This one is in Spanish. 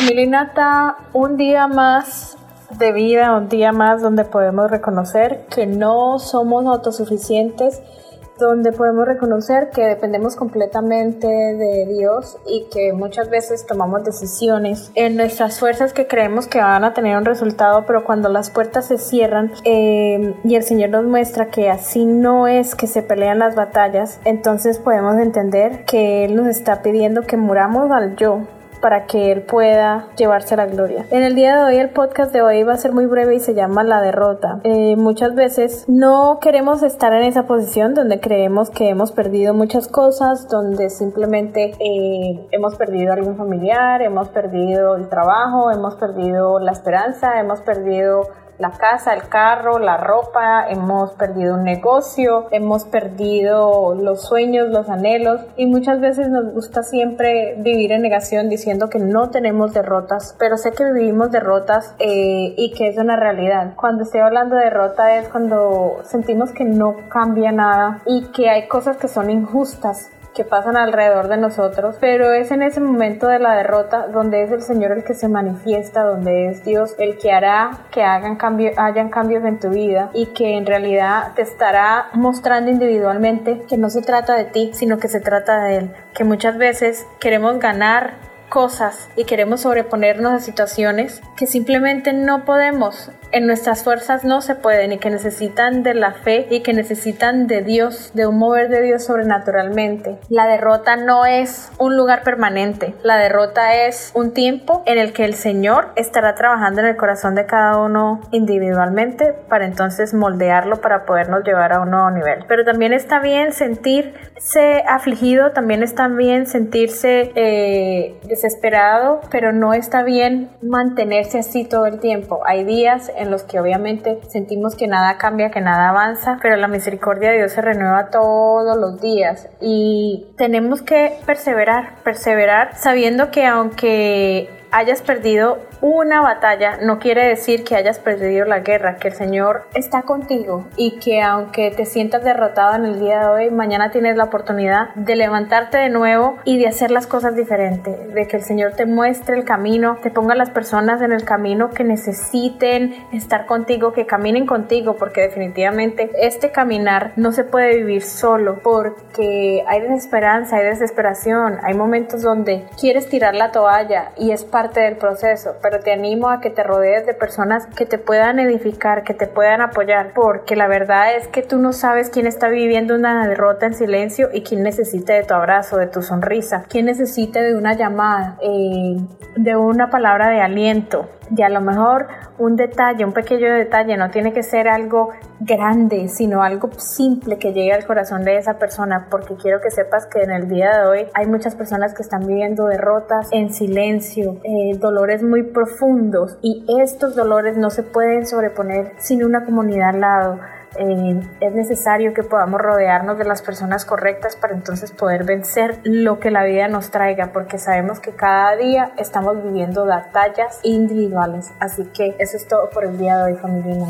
Familia Nata, un día más de vida, un día más donde podemos reconocer que no somos autosuficientes donde podemos reconocer que dependemos completamente de Dios y que muchas veces tomamos decisiones en nuestras fuerzas que creemos que van a tener un resultado, pero cuando las puertas se cierran eh, y el Señor nos muestra que así no es que se pelean las batallas, entonces podemos entender que Él nos está pidiendo que muramos al yo para que Él pueda llevarse la gloria. En el día de hoy, el podcast de hoy va a ser muy breve y se llama La derrota. Eh, muchas veces no queremos estar en esa posición donde creemos que hemos perdido muchas cosas, donde simplemente eh, hemos perdido algún familiar, hemos perdido el trabajo, hemos perdido la esperanza, hemos perdido la casa, el carro, la ropa, hemos perdido un negocio, hemos perdido los sueños, los anhelos y muchas veces nos gusta siempre vivir en negación diciendo que no tenemos derrotas, pero sé que vivimos derrotas eh, y que es una realidad. Cuando estoy hablando de derrota es cuando sentimos que no cambia nada y que hay cosas que son injustas pasan alrededor de nosotros, pero es en ese momento de la derrota donde es el Señor el que se manifiesta, donde es Dios el que hará que hagan cambio, hayan cambios en tu vida y que en realidad te estará mostrando individualmente que no se trata de ti, sino que se trata de Él, que muchas veces queremos ganar cosas y queremos sobreponernos a situaciones que simplemente no podemos. En nuestras fuerzas no se pueden y que necesitan de la fe y que necesitan de Dios, de un mover de Dios sobrenaturalmente. La derrota no es un lugar permanente. La derrota es un tiempo en el que el Señor estará trabajando en el corazón de cada uno individualmente para entonces moldearlo para podernos llevar a un nuevo nivel. Pero también está bien sentirse afligido, también está bien sentirse eh, desesperado, pero no está bien mantenerse así todo el tiempo. Hay días en los que obviamente sentimos que nada cambia, que nada avanza, pero la misericordia de Dios se renueva todos los días. Y tenemos que perseverar, perseverar sabiendo que aunque hayas perdido una batalla no quiere decir que hayas perdido la guerra, que el Señor está contigo y que aunque te sientas derrotado en el día de hoy, mañana tienes la oportunidad de levantarte de nuevo y de hacer las cosas diferentes, de que el Señor te muestre el camino, te ponga las personas en el camino que necesiten estar contigo, que caminen contigo, porque definitivamente este caminar no se puede vivir solo, porque hay desesperanza, hay desesperación, hay momentos donde quieres tirar la toalla y es parte del proceso, te animo a que te rodees de personas que te puedan edificar, que te puedan apoyar, porque la verdad es que tú no sabes quién está viviendo una derrota en silencio y quién necesita de tu abrazo, de tu sonrisa, quién necesita de una llamada, eh, de una palabra de aliento. Y a lo mejor un detalle, un pequeño detalle, no tiene que ser algo grande, sino algo simple que llegue al corazón de esa persona, porque quiero que sepas que en el día de hoy hay muchas personas que están viviendo derrotas en silencio, eh, dolores muy profundos, y estos dolores no se pueden sobreponer sin una comunidad al lado eh, es necesario que podamos rodearnos de las personas correctas para entonces poder vencer lo que la vida nos traiga, porque sabemos que cada día estamos viviendo batallas individuales. Así que eso es todo por el día de hoy, familia.